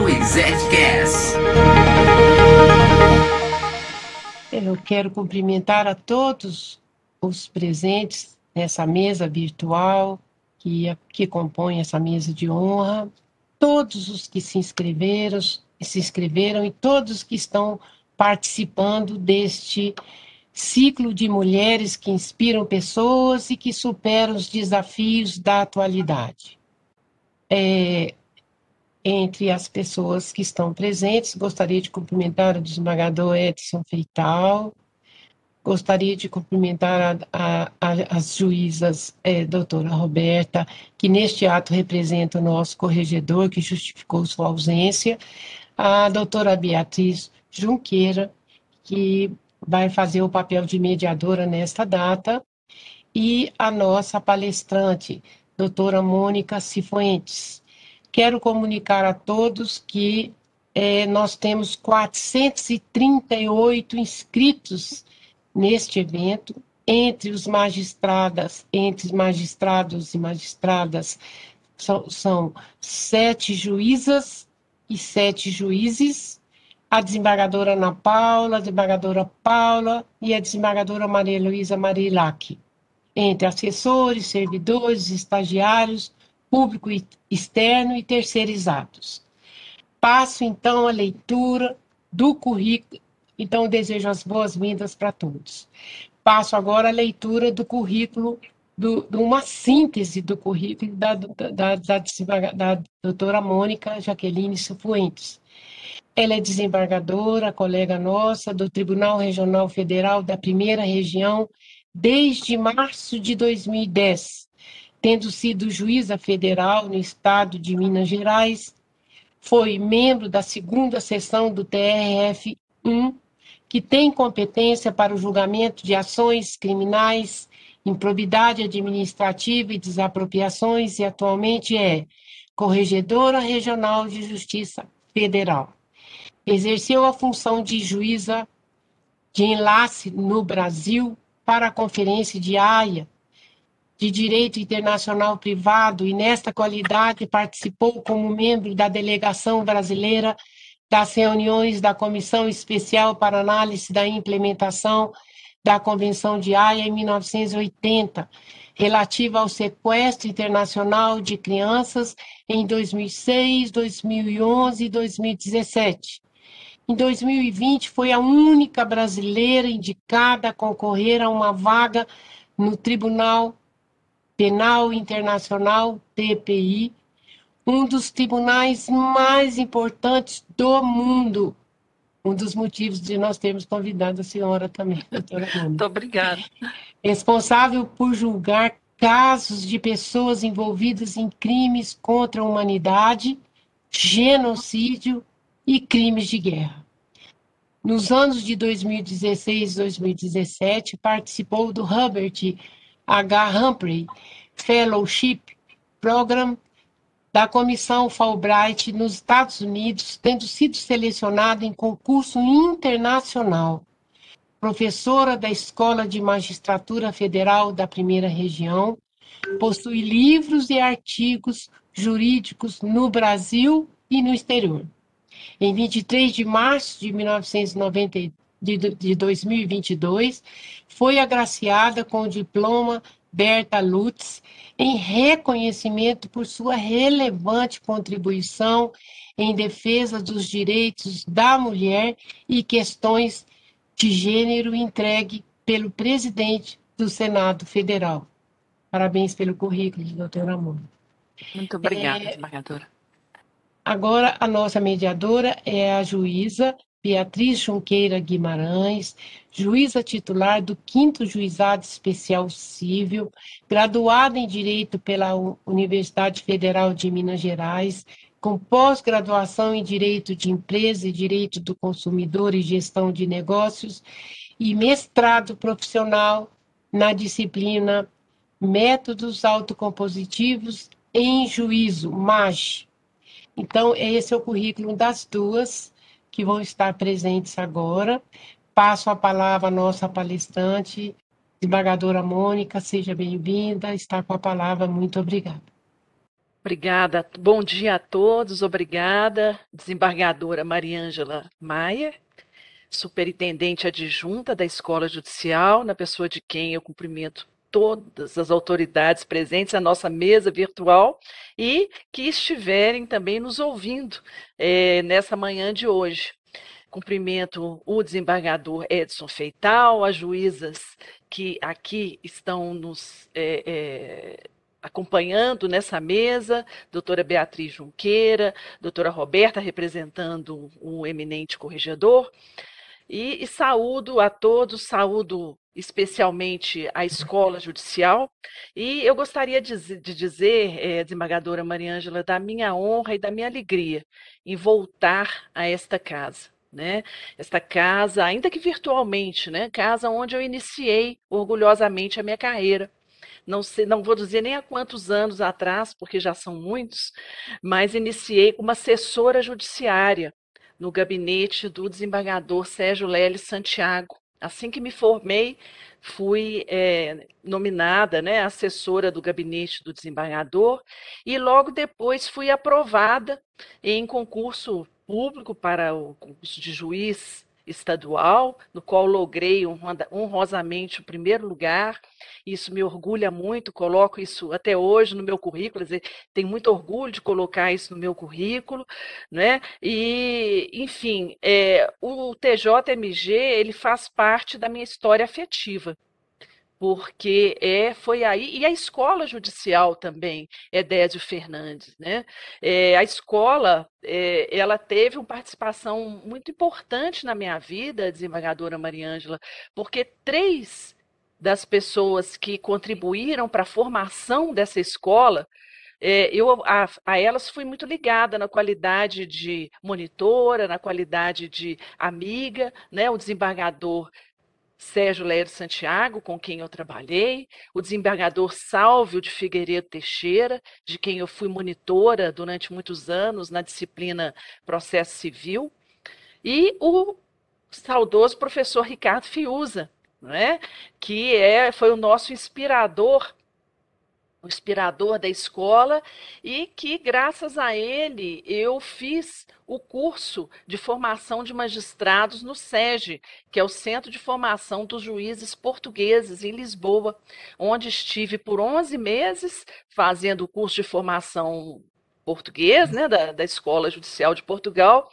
ao ExecCast. Eu quero cumprimentar a todos os presentes nessa mesa virtual que, que compõe essa mesa de honra, todos os que se inscreveram, se inscreveram e todos que estão participando deste ciclo de mulheres que inspiram pessoas e que superam os desafios da atualidade. É, entre as pessoas que estão presentes, gostaria de cumprimentar o desembargador Edson Feital, gostaria de cumprimentar a, a, a, as juízas, é, doutora Roberta, que neste ato representa o nosso corregedor, que justificou sua ausência, a doutora Beatriz Junqueira, que vai fazer o papel de mediadora nesta data, e a nossa palestrante, doutora Mônica Cifuentes, Quero comunicar a todos que é, nós temos 438 inscritos neste evento, entre os magistradas, entre os magistrados e magistradas, são, são sete juízas e sete juízes, a desembargadora Ana Paula, a desembargadora Paula e a desembargadora Maria Luísa Marilac, entre assessores, servidores, estagiários, público externo e terceirizados. Passo então a leitura do currículo, então desejo as boas-vindas para todos. Passo agora a leitura do currículo, do, de uma síntese do currículo da, da, da, da doutora Mônica Jaqueline Cifuentes. Ela é desembargadora, colega nossa, do Tribunal Regional Federal da Primeira Região desde março de 2010 tendo sido juíza federal no estado de Minas Gerais, foi membro da segunda sessão do TRF-1, que tem competência para o julgamento de ações criminais, improbidade administrativa e desapropriações, e atualmente é Corregedora Regional de Justiça Federal. Exerceu a função de juíza de enlace no Brasil para a Conferência de Haia, de Direito Internacional Privado e, nesta qualidade, participou como membro da delegação brasileira das reuniões da Comissão Especial para Análise da Implementação da Convenção de Haia em 1980, relativa ao sequestro internacional de crianças em 2006, 2011 e 2017. Em 2020, foi a única brasileira indicada a concorrer a uma vaga no Tribunal Penal Internacional, TPI, um dos tribunais mais importantes do mundo. Um dos motivos de nós termos convidado a senhora também, doutora Muito obrigada. Responsável por julgar casos de pessoas envolvidas em crimes contra a humanidade, genocídio e crimes de guerra. Nos anos de 2016 e 2017, participou do Hubbard H. Humphrey Fellowship Program da Comissão Fulbright nos Estados Unidos, tendo sido selecionada em concurso internacional. Professora da Escola de Magistratura Federal da Primeira Região, possui livros e artigos jurídicos no Brasil e no exterior. Em 23 de março de 1990, de, de 2022, foi agraciada com o diploma Berta Lutz em reconhecimento por sua relevante contribuição em defesa dos direitos da mulher e questões de gênero entregue pelo presidente do Senado Federal. Parabéns pelo currículo, doutora Amor. Muito obrigada, é, desembargadora. Agora, a nossa mediadora é a juíza Beatriz Junqueira Guimarães, juíza titular do 5 Juizado Especial Civil, graduada em Direito pela Universidade Federal de Minas Gerais, com pós-graduação em Direito de Empresa e Direito do Consumidor e Gestão de Negócios, e mestrado profissional na disciplina Métodos Autocompositivos em Juízo, MAG. Então, esse é o currículo das duas que vão estar presentes agora. Passo a palavra à nossa palestrante, desembargadora Mônica, seja bem-vinda, está com a palavra, muito obrigada. Obrigada, bom dia a todos, obrigada, desembargadora Mariângela Maia, superintendente adjunta da Escola Judicial, na pessoa de quem eu cumprimento todas as autoridades presentes à nossa mesa virtual e que estiverem também nos ouvindo é, nessa manhã de hoje. Cumprimento o desembargador Edson Feital, as juízas que aqui estão nos é, é, acompanhando nessa mesa, doutora Beatriz Junqueira, doutora Roberta representando o eminente corregedor, e, e saúdo a todos, saúdo especialmente a escola judicial, e eu gostaria de, de dizer, é, desembargadora Mariângela, da minha honra e da minha alegria em voltar a esta casa né? Esta casa, ainda que virtualmente, né? Casa onde eu iniciei orgulhosamente a minha carreira. Não sei, não vou dizer nem há quantos anos atrás, porque já são muitos, mas iniciei como assessora judiciária no gabinete do desembargador Sérgio Leles Santiago. Assim que me formei, fui é, nominada né, assessora do gabinete do desembargador e logo depois fui aprovada em concurso público para o concurso de juiz estadual, no qual logrei honrosamente o primeiro lugar. Isso me orgulha muito, coloco isso até hoje no meu currículo, dizer, tenho muito orgulho de colocar isso no meu currículo, né? E, enfim, é, o TJMG ele faz parte da minha história afetiva porque é, foi aí, e a escola judicial também, Edésio Fernandes, né? É, a escola, é, ela teve uma participação muito importante na minha vida, desembargadora Mariângela, porque três das pessoas que contribuíram para a formação dessa escola, é, eu a, a, elas fui muito ligada na qualidade de monitora, na qualidade de amiga, né? O desembargador Sérgio Leiro Santiago, com quem eu trabalhei, o desembargador Sálvio de Figueiredo Teixeira, de quem eu fui monitora durante muitos anos na disciplina Processo Civil, e o saudoso professor Ricardo Fiuza, é? que é, foi o nosso inspirador o inspirador da escola, e que, graças a ele, eu fiz o curso de formação de magistrados no SEGE, que é o Centro de Formação dos Juízes Portugueses, em Lisboa, onde estive por 11 meses fazendo o curso de formação português, né, da, da Escola Judicial de Portugal,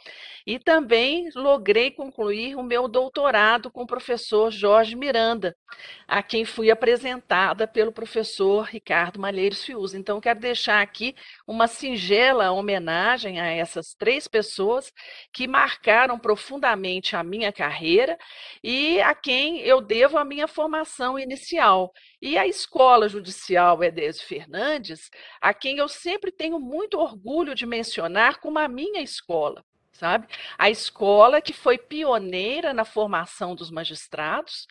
e também logrei concluir o meu doutorado com o professor Jorge Miranda, a quem fui apresentada pelo professor Ricardo Malheiros Fiuza. Então, quero deixar aqui uma singela homenagem a essas três pessoas que marcaram profundamente a minha carreira e a quem eu devo a minha formação inicial. E a Escola Judicial Edésio Fernandes, a quem eu sempre tenho muito orgulho de mencionar como a minha escola sabe? A escola que foi pioneira na formação dos magistrados,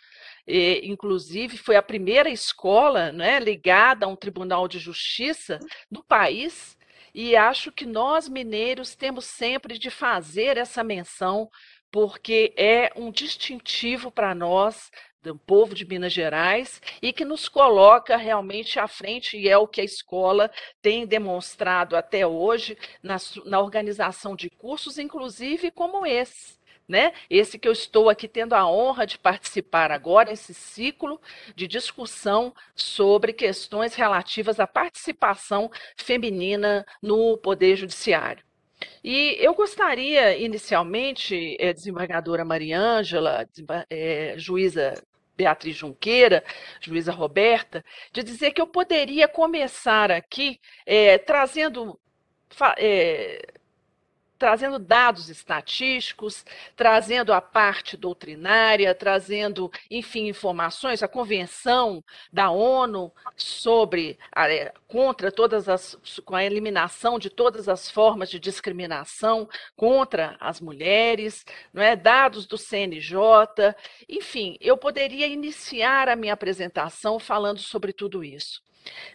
e, inclusive foi a primeira escola né, ligada a um tribunal de justiça do país, e acho que nós mineiros temos sempre de fazer essa menção, porque é um distintivo para nós do povo de Minas Gerais e que nos coloca realmente à frente, e é o que a escola tem demonstrado até hoje na, na organização de cursos, inclusive como esse. Né? Esse que eu estou aqui tendo a honra de participar agora, esse ciclo de discussão sobre questões relativas à participação feminina no Poder Judiciário. E eu gostaria, inicialmente, é, desembargadora Mariângela, é, juíza Beatriz Junqueira, juíza Roberta, de dizer que eu poderia começar aqui é, trazendo, é, trazendo dados estatísticos, trazendo a parte doutrinária, trazendo, enfim, informações, a convenção da ONU sobre é, contra todas as com a eliminação de todas as formas de discriminação contra as mulheres, não é? Dados do CNJ, enfim, eu poderia iniciar a minha apresentação falando sobre tudo isso.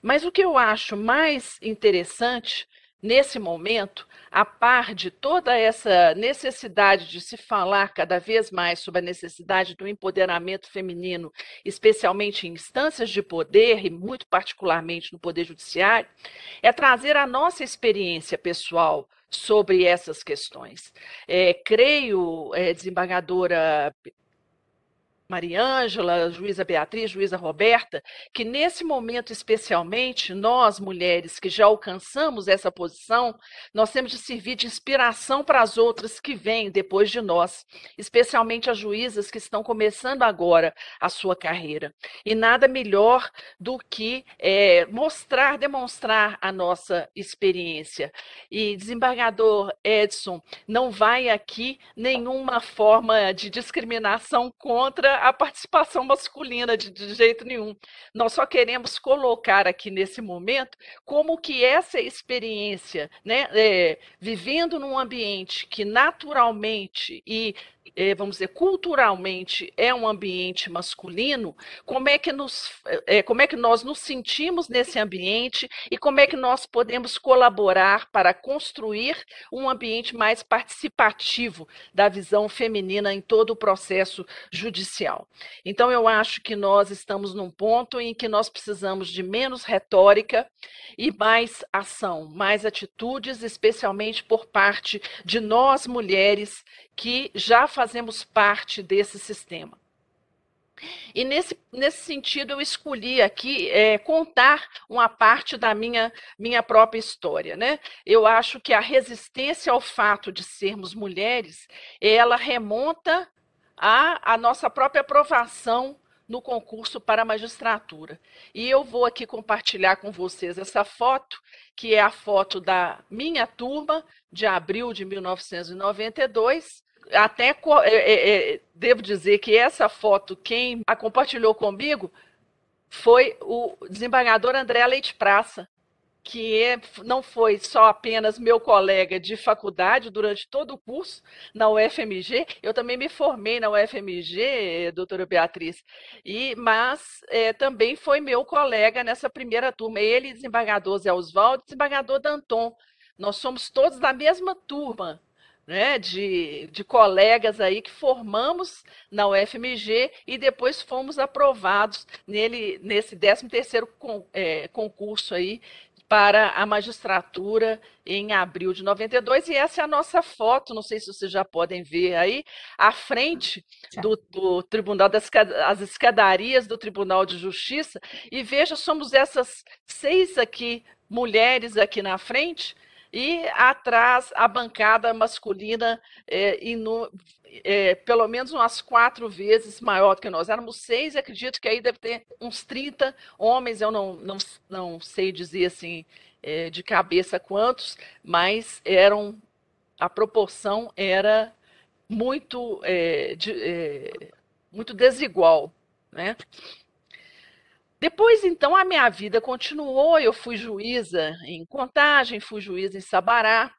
Mas o que eu acho mais interessante nesse momento, a par de toda essa necessidade de se falar cada vez mais sobre a necessidade do empoderamento feminino, especialmente em instâncias de poder e muito particularmente no poder judiciário, é trazer a nossa experiência pessoal sobre essas questões. É, creio, é, desembargadora Mariângela, juíza Beatriz, juíza Roberta, que nesse momento especialmente, nós mulheres que já alcançamos essa posição, nós temos de servir de inspiração para as outras que vêm depois de nós, especialmente as juízas que estão começando agora a sua carreira. E nada melhor do que é, mostrar, demonstrar a nossa experiência. E desembargador Edson, não vai aqui nenhuma forma de discriminação contra a participação masculina de, de jeito nenhum. Nós só queremos colocar aqui nesse momento como que essa experiência, né, é, vivendo num ambiente que naturalmente e é, vamos dizer, culturalmente é um ambiente masculino, como é, que nos, é, como é que nós nos sentimos nesse ambiente e como é que nós podemos colaborar para construir um ambiente mais participativo da visão feminina em todo o processo judicial. Então, eu acho que nós estamos num ponto em que nós precisamos de menos retórica e mais ação, mais atitudes, especialmente por parte de nós mulheres que já fazemos parte desse sistema. E nesse, nesse sentido, eu escolhi aqui é, contar uma parte da minha, minha própria história. Né? Eu acho que a resistência ao fato de sermos mulheres, ela remonta à, à nossa própria aprovação no concurso para a magistratura. E eu vou aqui compartilhar com vocês essa foto, que é a foto da minha turma, de abril de 1992, até é, é, é, devo dizer que essa foto, quem a compartilhou comigo foi o desembargador André Leite Praça, que é, não foi só apenas meu colega de faculdade durante todo o curso na UFMG, eu também me formei na UFMG, doutora Beatriz, e, mas é, também foi meu colega nessa primeira turma, ele, desembargador Zé Oswaldo, desembargador Danton. Nós somos todos da mesma turma, né, de, de colegas aí que formamos na UFMG e depois fomos aprovados nele, nesse 13º con, é, concurso aí para a magistratura em abril de 92, e essa é a nossa foto, não sei se vocês já podem ver aí, à frente do, do Tribunal das as escadarias do Tribunal de Justiça, e veja, somos essas seis aqui, mulheres aqui na frente, e atrás a bancada masculina é, no, é, pelo menos umas quatro vezes maior do que nós. Éramos seis, acredito que aí deve ter uns 30 homens, eu não, não, não sei dizer assim é, de cabeça quantos, mas eram a proporção era muito, é, de, é, muito desigual. Né? Depois, então, a minha vida continuou. Eu fui juíza em Contagem, fui juíza em Sabará.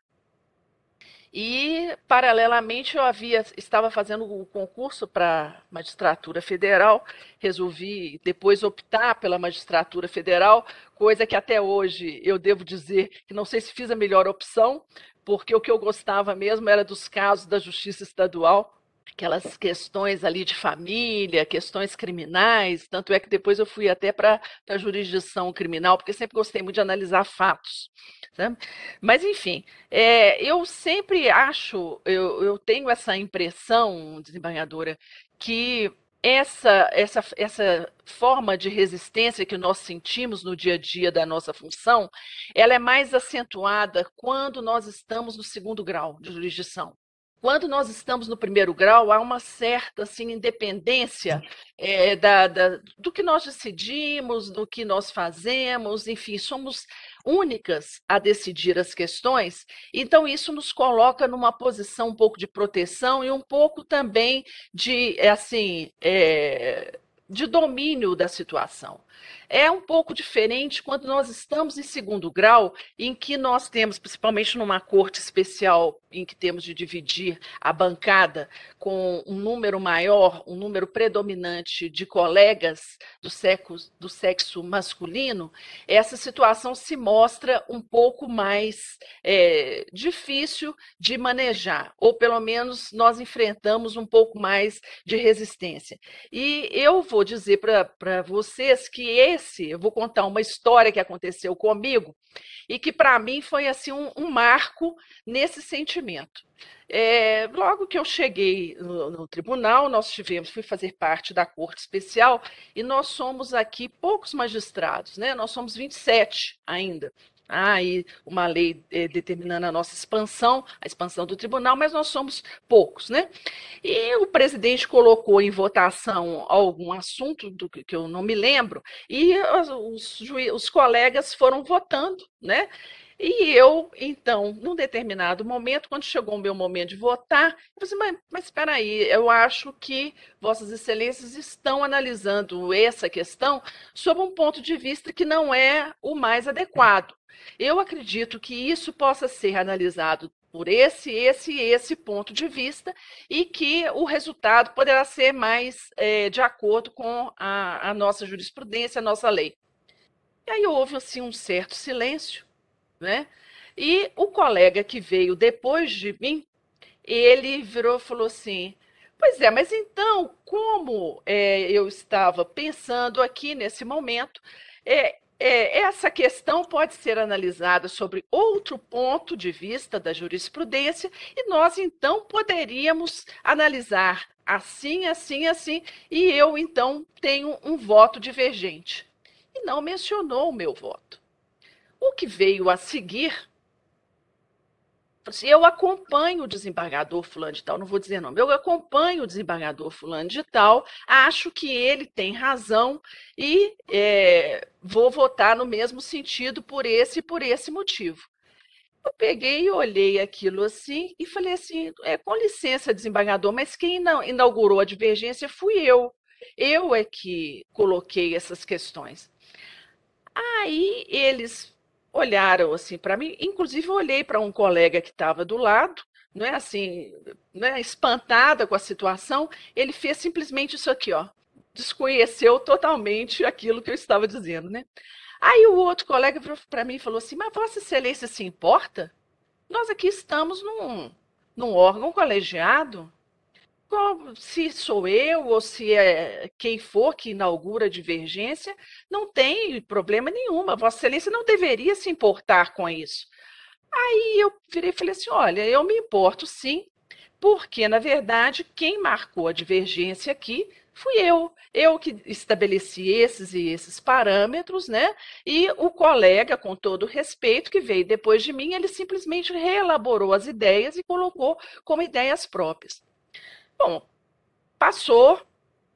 E, paralelamente, eu havia, estava fazendo o concurso para magistratura federal. Resolvi depois optar pela magistratura federal, coisa que até hoje eu devo dizer que não sei se fiz a melhor opção, porque o que eu gostava mesmo era dos casos da justiça estadual aquelas questões ali de família, questões criminais, tanto é que depois eu fui até para a jurisdição criminal, porque sempre gostei muito de analisar fatos. Sabe? Mas, enfim, é, eu sempre acho, eu, eu tenho essa impressão, desembargadora, que essa, essa, essa forma de resistência que nós sentimos no dia a dia da nossa função, ela é mais acentuada quando nós estamos no segundo grau de jurisdição quando nós estamos no primeiro grau, há uma certa assim, independência é, da, da, do que nós decidimos, do que nós fazemos, enfim, somos únicas a decidir as questões, então isso nos coloca numa posição um pouco de proteção e um pouco também de, assim, é, de domínio da situação. É um pouco diferente quando nós estamos em segundo grau, em que nós temos, principalmente numa corte especial, em que temos de dividir a bancada com um número maior, um número predominante de colegas do sexo, do sexo masculino, essa situação se mostra um pouco mais é, difícil de manejar, ou pelo menos nós enfrentamos um pouco mais de resistência. E eu vou dizer para vocês que esse, eu vou contar uma história que aconteceu comigo e que para mim foi assim um, um, marco nesse sentimento. É, logo que eu cheguei no, no, tribunal, nós tivemos, fui fazer parte da corte especial e nós somos aqui poucos magistrados, né? Nós somos 27 ainda aí uma lei eh, determinando a nossa expansão, a expansão do tribunal, mas nós somos poucos, né? E o presidente colocou em votação algum assunto do que, que eu não me lembro, e os, os colegas foram votando, né? E eu, então, num determinado momento, quando chegou o meu momento de votar, eu falei assim, mas, espera aí, eu acho que Vossas Excelências estão analisando essa questão sob um ponto de vista que não é o mais adequado. Eu acredito que isso possa ser analisado por esse, esse e esse ponto de vista e que o resultado poderá ser mais é, de acordo com a, a, nossa jurisprudência, a nossa lei. E aí houve assim um certo silêncio, né? E o colega que veio depois de mim, ele virou e falou assim: Pois é, mas então, como é, eu estava pensando aqui nesse momento, é, é, essa questão pode ser analisada sobre outro ponto de vista da jurisprudência e nós então poderíamos analisar assim, assim, assim, e eu então tenho um voto divergente. E não mencionou o meu voto. O que veio a seguir eu acompanho o desembargador fulano de tal, não vou dizer nome, eu acompanho o desembargador fulano de tal, acho que ele tem razão e é, vou votar no mesmo sentido por esse e por esse motivo. Eu peguei e olhei aquilo assim e falei assim, é, com licença, desembargador, mas quem inaugurou a divergência fui eu. Eu é que coloquei essas questões. Aí eles olharam assim para mim, inclusive eu olhei para um colega que estava do lado, não é assim, né, espantada com a situação, ele fez simplesmente isso aqui, ó, desconheceu totalmente aquilo que eu estava dizendo, né? Aí o outro colega para mim falou assim: Mas Vossa Excelência se importa? Nós aqui estamos num, num órgão colegiado se sou eu ou se é quem for que inaugura a divergência, não tem problema nenhum. Vossa Excelência não deveria se importar com isso. Aí eu virei e falei assim: olha, eu me importo sim, porque, na verdade, quem marcou a divergência aqui fui eu. Eu que estabeleci esses e esses parâmetros, né? E o colega, com todo respeito, que veio depois de mim, ele simplesmente reelaborou as ideias e colocou como ideias próprias. Bom, passou,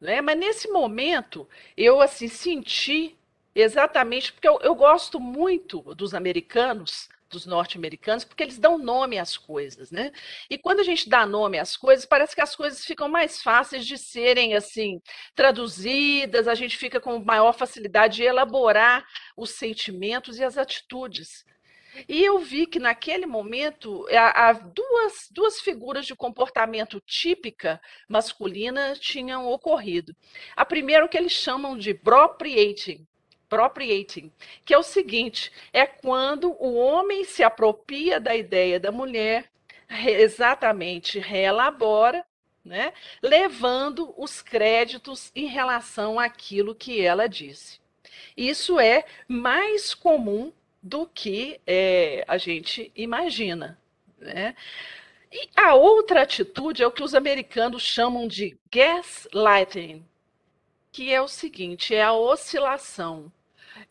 né? Mas nesse momento eu assim senti exatamente porque eu, eu gosto muito dos americanos, dos norte-americanos, porque eles dão nome às coisas, né? E quando a gente dá nome às coisas, parece que as coisas ficam mais fáceis de serem assim traduzidas, a gente fica com maior facilidade de elaborar os sentimentos e as atitudes. E eu vi que naquele momento há, duas, duas figuras de comportamento típica masculina tinham ocorrido. A primeira, o que eles chamam de propriating, propriating, que é o seguinte: é quando o homem se apropria da ideia da mulher, exatamente reelabora, né, levando os créditos em relação àquilo que ela disse. Isso é mais comum do que é, a gente imagina. Né? E a outra atitude é o que os americanos chamam de gaslighting, que é o seguinte: é a oscilação.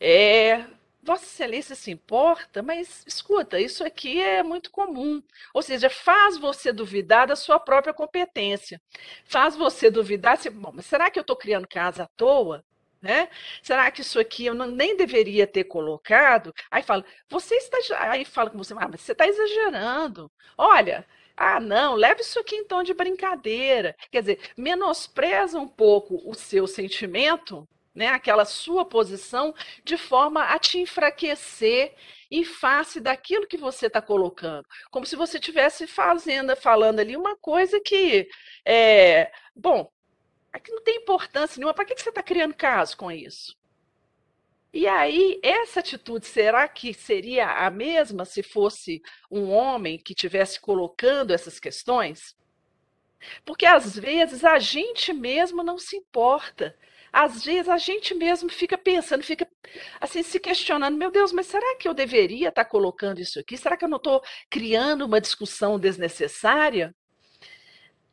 É Vossa Excelência se importa, mas escuta, isso aqui é muito comum. Ou seja, faz você duvidar da sua própria competência. Faz você duvidar, se, bom, mas será que eu estou criando casa à toa? Né? Será que isso aqui eu não, nem deveria ter colocado? Aí fala, você está. Aí fala com você, ah, mas você está exagerando. Olha, ah, não, leve isso aqui tom de brincadeira. Quer dizer, menospreza um pouco o seu sentimento né, aquela sua posição, de forma a te enfraquecer em face daquilo que você está colocando, como se você estivesse fazendo, falando ali uma coisa que, é, bom, aqui não tem importância nenhuma. Para que, que você está criando caso com isso? E aí, essa atitude, será que seria a mesma se fosse um homem que estivesse colocando essas questões? Porque às vezes a gente mesmo não se importa às vezes a gente mesmo fica pensando, fica assim se questionando, meu Deus, mas será que eu deveria estar colocando isso aqui? Será que eu não estou criando uma discussão desnecessária?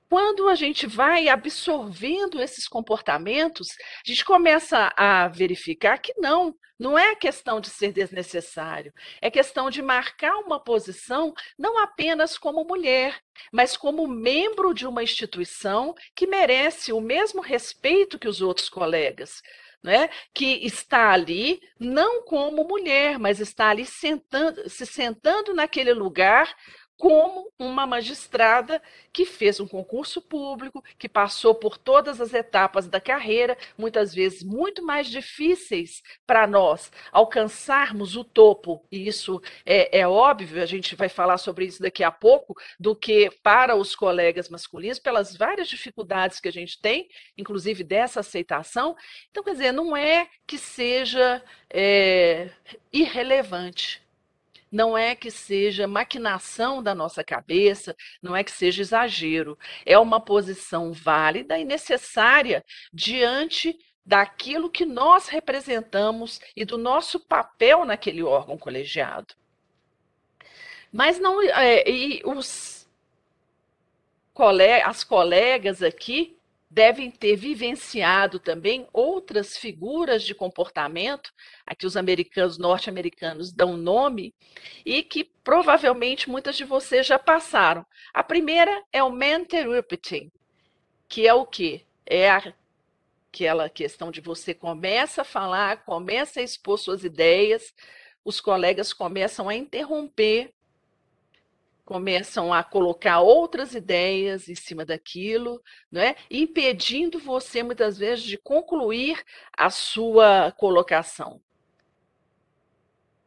Quando a gente vai absorvendo esses comportamentos, a gente começa a verificar que não, não é questão de ser desnecessário, é questão de marcar uma posição não apenas como mulher, mas como membro de uma instituição que merece o mesmo respeito que os outros colegas. Né, que está ali não como mulher, mas está ali sentando, se sentando naquele lugar como uma magistrada que fez um concurso público, que passou por todas as etapas da carreira, muitas vezes muito mais difíceis para nós alcançarmos o topo, e isso é, é, óbvio, a gente vai falar sobre isso daqui a pouco, do que para os colegas masculinos, pelas várias dificuldades que a gente tem, inclusive dessa aceitação. Então, quer dizer, não é que seja é, irrelevante não é que seja maquinação da nossa cabeça, não é que seja exagero. É uma posição válida e necessária diante daquilo que nós representamos e do nosso papel naquele órgão colegiado. Mas não. É, e os as colegas aqui devem ter vivenciado também outras figuras de comportamento, a que os americanos, norte-americanos dão nome, e que provavelmente muitas de vocês já passaram. A primeira é o mentorship, que é o quê? É aquela questão de você começa a falar, começa a expor suas ideias, os colegas começam a interromper começam a colocar outras ideias em cima daquilo, né? impedindo você, muitas vezes, de concluir a sua colocação.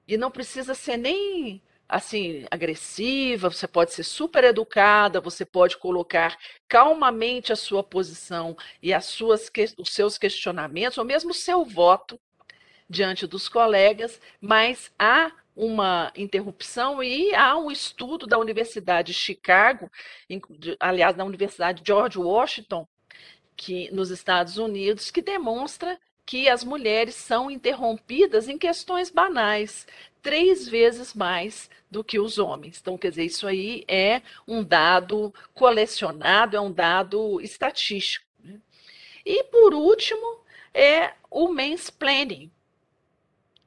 E não precisa ser nem assim agressiva, você pode ser super educada, você pode colocar calmamente a sua posição e as suas, os seus questionamentos, ou mesmo o seu voto diante dos colegas, mas há uma interrupção e há um estudo da Universidade de Chicago, aliás, da Universidade George Washington, que nos Estados Unidos, que demonstra que as mulheres são interrompidas em questões banais três vezes mais do que os homens. Então, quer dizer, isso aí é um dado colecionado, é um dado estatístico. Né? E, por último, é o mansplaining,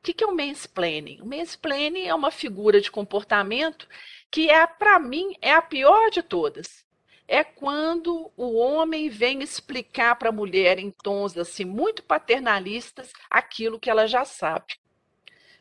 o que, que é o mansplaining? O mansplaining é uma figura de comportamento que é, para mim, é a pior de todas. É quando o homem vem explicar para a mulher em tons assim muito paternalistas aquilo que ela já sabe.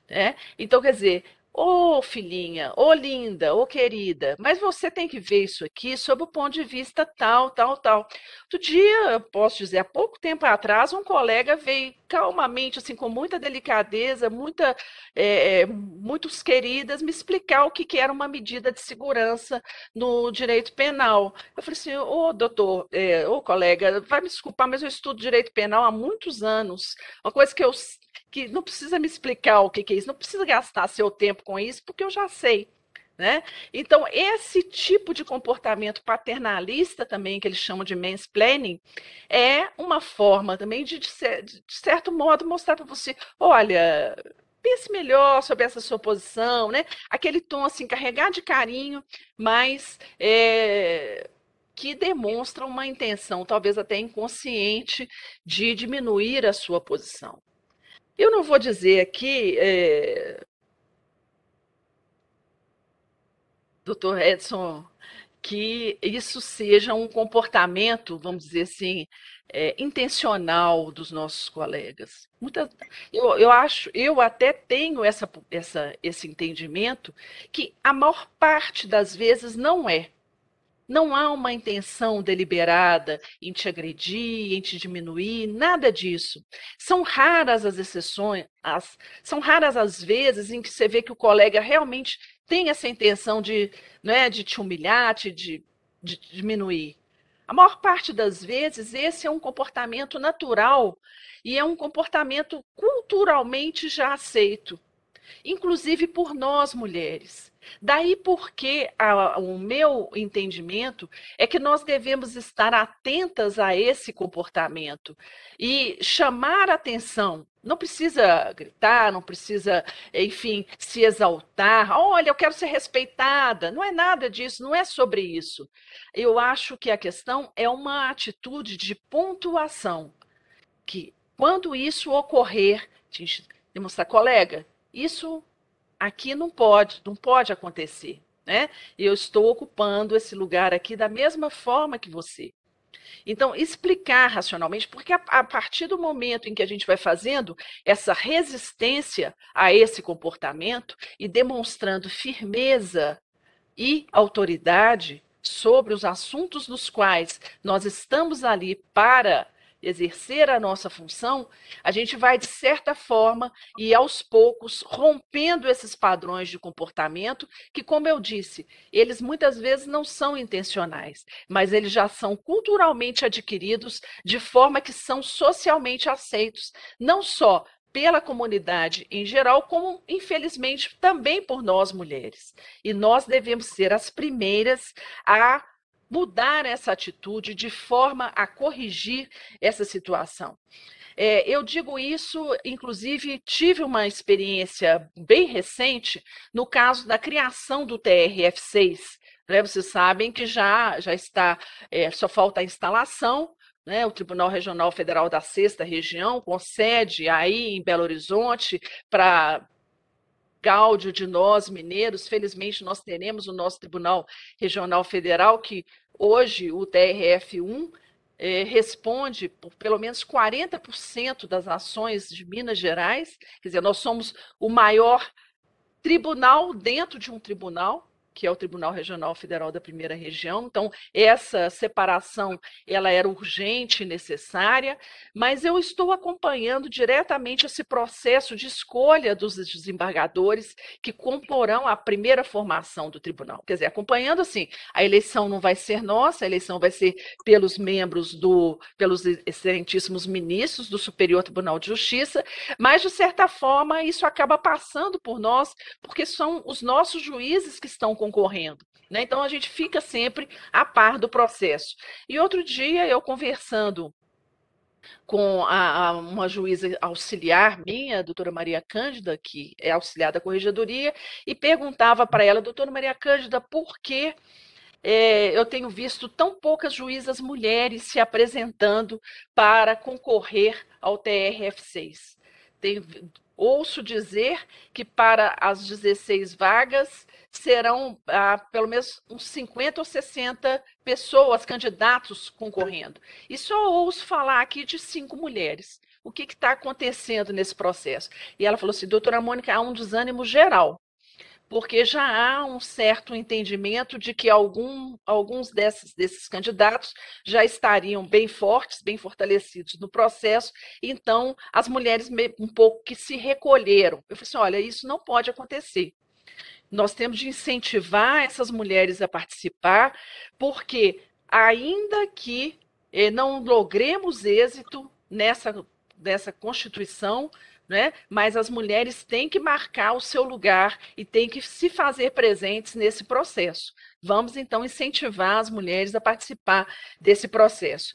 Né? Então, quer dizer, Ô oh, filhinha, ô oh, linda, ô oh, querida, mas você tem que ver isso aqui sob o ponto de vista tal, tal, tal. Outro dia, eu posso dizer, há pouco tempo atrás, um colega veio calmamente, assim, com muita delicadeza, muita, é, muitos queridas, me explicar o que, que era uma medida de segurança no direito penal. Eu falei assim, ô doutor, é, ô colega, vai me desculpar, mas eu estudo direito penal há muitos anos. Uma coisa que eu que não precisa me explicar o que, que é isso, não precisa gastar seu tempo com isso, porque eu já sei. Né? Então, esse tipo de comportamento paternalista também, que eles chamam de mansplaining, é uma forma também de, de, de certo modo, mostrar para você, olha, pense melhor sobre essa sua posição, né? Aquele tom assim, carregado de carinho, mas é, que demonstra uma intenção, talvez até inconsciente, de diminuir a sua posição. Eu não vou dizer aqui, é... doutor Edson, que isso seja um comportamento, vamos dizer assim, é, intencional dos nossos colegas. Muita, eu, eu acho, eu até tenho essa, essa, esse entendimento que a maior parte das vezes não é. Não há uma intenção deliberada em te agredir, em te diminuir, nada disso. São raras as exceções, as, são raras as vezes em que você vê que o colega realmente tem essa intenção de, não é, de te humilhar, de, de, de diminuir. A maior parte das vezes, esse é um comportamento natural e é um comportamento culturalmente já aceito, inclusive por nós mulheres. Daí porque a, o meu entendimento é que nós devemos estar atentas a esse comportamento e chamar atenção. Não precisa gritar, não precisa, enfim, se exaltar. Olha, eu quero ser respeitada. Não é nada disso, não é sobre isso. Eu acho que a questão é uma atitude de pontuação. Que quando isso ocorrer, a gente demonstrar, colega, isso aqui não pode, não pode acontecer. Né? Eu estou ocupando esse lugar aqui da mesma forma que você. Então, explicar racionalmente, porque a, a, partir do momento em que a gente vai fazendo essa resistência a esse comportamento e demonstrando firmeza e autoridade sobre os assuntos nos quais nós estamos ali para exercer a nossa função, a gente vai, de certa forma, e aos poucos, rompendo esses padrões de comportamento, que, como eu disse, eles muitas vezes não são intencionais, mas eles já são culturalmente adquiridos de forma que são socialmente aceitos, não só pela comunidade em geral, como infelizmente também por nós mulheres. E nós devemos ser as primeiras a mudar essa atitude de forma a corrigir essa situação. É, eu digo isso, inclusive, tive uma experiência bem recente no caso da criação do TRF6. Né? Vocês sabem que já, já está, é, só falta a instalação, né, o Tribunal Regional Federal da Sexta Região, com sede aí em Belo Horizonte, para gáudio de nós, mineiros. Felizmente, nós teremos o nosso Tribunal Regional Federal, que hoje o TRF1 é, responde por pelo menos 40% das ações de Minas Gerais. Quer dizer, nós somos o maior tribunal dentro de um tribunal que é o Tribunal Regional Federal da Primeira Região. Então, essa separação ela era urgente e necessária, mas eu estou acompanhando diretamente esse processo de escolha dos desembargadores que comporão a primeira formação do tribunal. Quer dizer, acompanhando assim, a eleição não vai ser nossa, a eleição vai ser pelos membros do pelos excelentíssimos ministros do Superior Tribunal de Justiça, mas de certa forma isso acaba passando por nós, porque são os nossos juízes que estão concorrendo. Né? Então, a gente fica sempre a par do processo. E outro dia, eu conversando com a, a, uma juíza auxiliar minha, a doutora Maria Cândida, que é auxiliar da corregedoria, e perguntava para ela, doutora Maria Cândida, por que é, eu tenho visto tão poucas juízas mulheres se apresentando para concorrer ao TRF6? Tenho, ouço dizer que para as 16 vagas serão ah, pelo menos uns 50 ou 60 pessoas, candidatos concorrendo. E só ouço falar aqui de cinco mulheres. O que está acontecendo nesse processo? E ela falou assim, doutora Mônica, há um desânimo geral, porque já há um certo entendimento de que algum, alguns desses, desses candidatos já estariam bem fortes, bem fortalecidos no processo, então as mulheres um pouco que se recolheram. Eu falei assim, olha, isso não pode acontecer. Nós temos de incentivar essas mulheres a participar, porque ainda que eh, não logremos êxito nessa, nessa Constituição, né? mas as mulheres têm que marcar o seu lugar e têm que se fazer presentes nesse processo. Vamos, então, incentivar as mulheres a participar desse processo.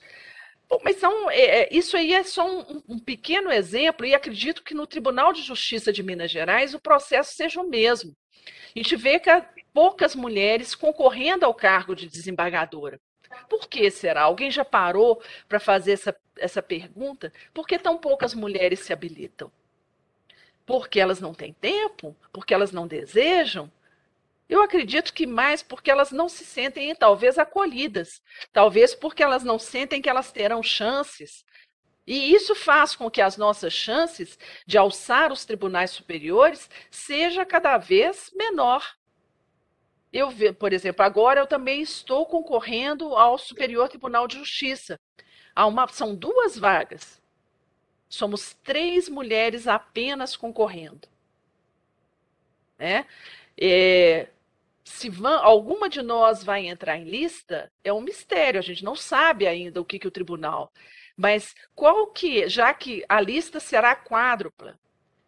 Bom, mas são, é, isso aí é só um, um, pequeno exemplo, e acredito que no Tribunal de Justiça de Minas Gerais o processo seja o mesmo. A gente vê que há poucas mulheres concorrendo ao cargo de desembargadora. Por que será? Alguém já parou para fazer essa, essa pergunta? Por que tão poucas mulheres se habilitam? Porque elas não têm tempo, porque elas não desejam. Eu acredito que mais porque elas não se sentem, talvez, acolhidas. Talvez porque elas não sentem que elas terão chances. E isso faz com que as nossas chances de alçar os tribunais superiores seja cada vez menor. Eu, por exemplo, agora eu também estou concorrendo ao Superior Tribunal de Justiça. Há uma, são duas vagas. Somos três mulheres apenas concorrendo. Né? É, se van, alguma de nós vai entrar em lista, é um mistério, a gente não sabe ainda o que, que o tribunal. Mas qual que, já que a lista será quádrupla,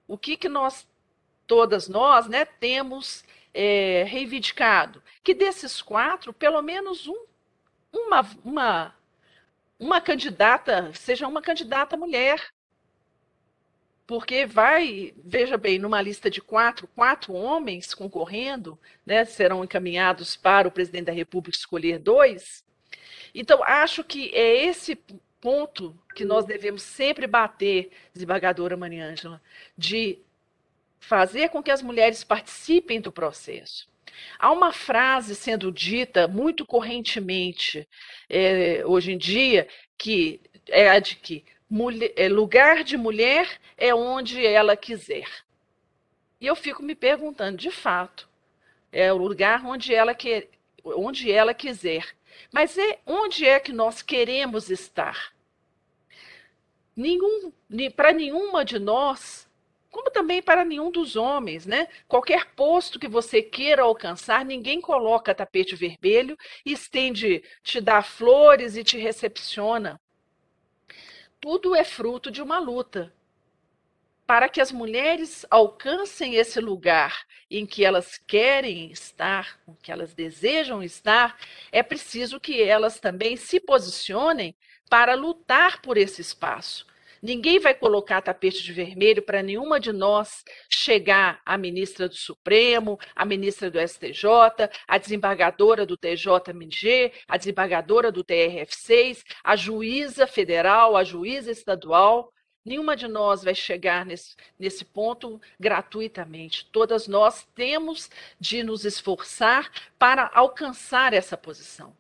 o que, que nós, todas nós, né, temos é, reivindicado? Que desses quatro, pelo menos um, uma, uma, uma candidata, seja uma candidata mulher porque vai, veja bem, numa lista de quatro, quatro homens concorrendo, né, serão encaminhados para o presidente da República escolher dois. Então, acho que é esse ponto que nós devemos sempre bater, desembargadora Maria Ângela, de fazer com que as mulheres participem do processo. Há uma frase sendo dita muito correntemente é, hoje em dia, que é a de que mulher, é, lugar de mulher é onde ela quiser. E eu fico me perguntando, de fato, é o lugar onde ela, quer, onde ela quiser. Mas é onde é que nós queremos estar? Nenhum, para nenhuma de nós, como também para nenhum dos homens, né? Qualquer posto que você queira alcançar, ninguém coloca tapete vermelho estende, te dá flores e te recepciona tudo é fruto de uma luta. Para que as mulheres alcancem esse lugar em que elas querem estar, em que elas desejam estar, é preciso que elas também se posicionem para lutar por esse espaço. Ninguém vai colocar tapete de vermelho para nenhuma de nós chegar à ministra do Supremo, à ministra do STJ, à desembargadora do TJMG, à desembargadora do TRF6, à juíza federal, à juíza estadual. Nenhuma de nós vai chegar nesse, nesse ponto gratuitamente. Todas nós temos de nos esforçar para alcançar essa posição.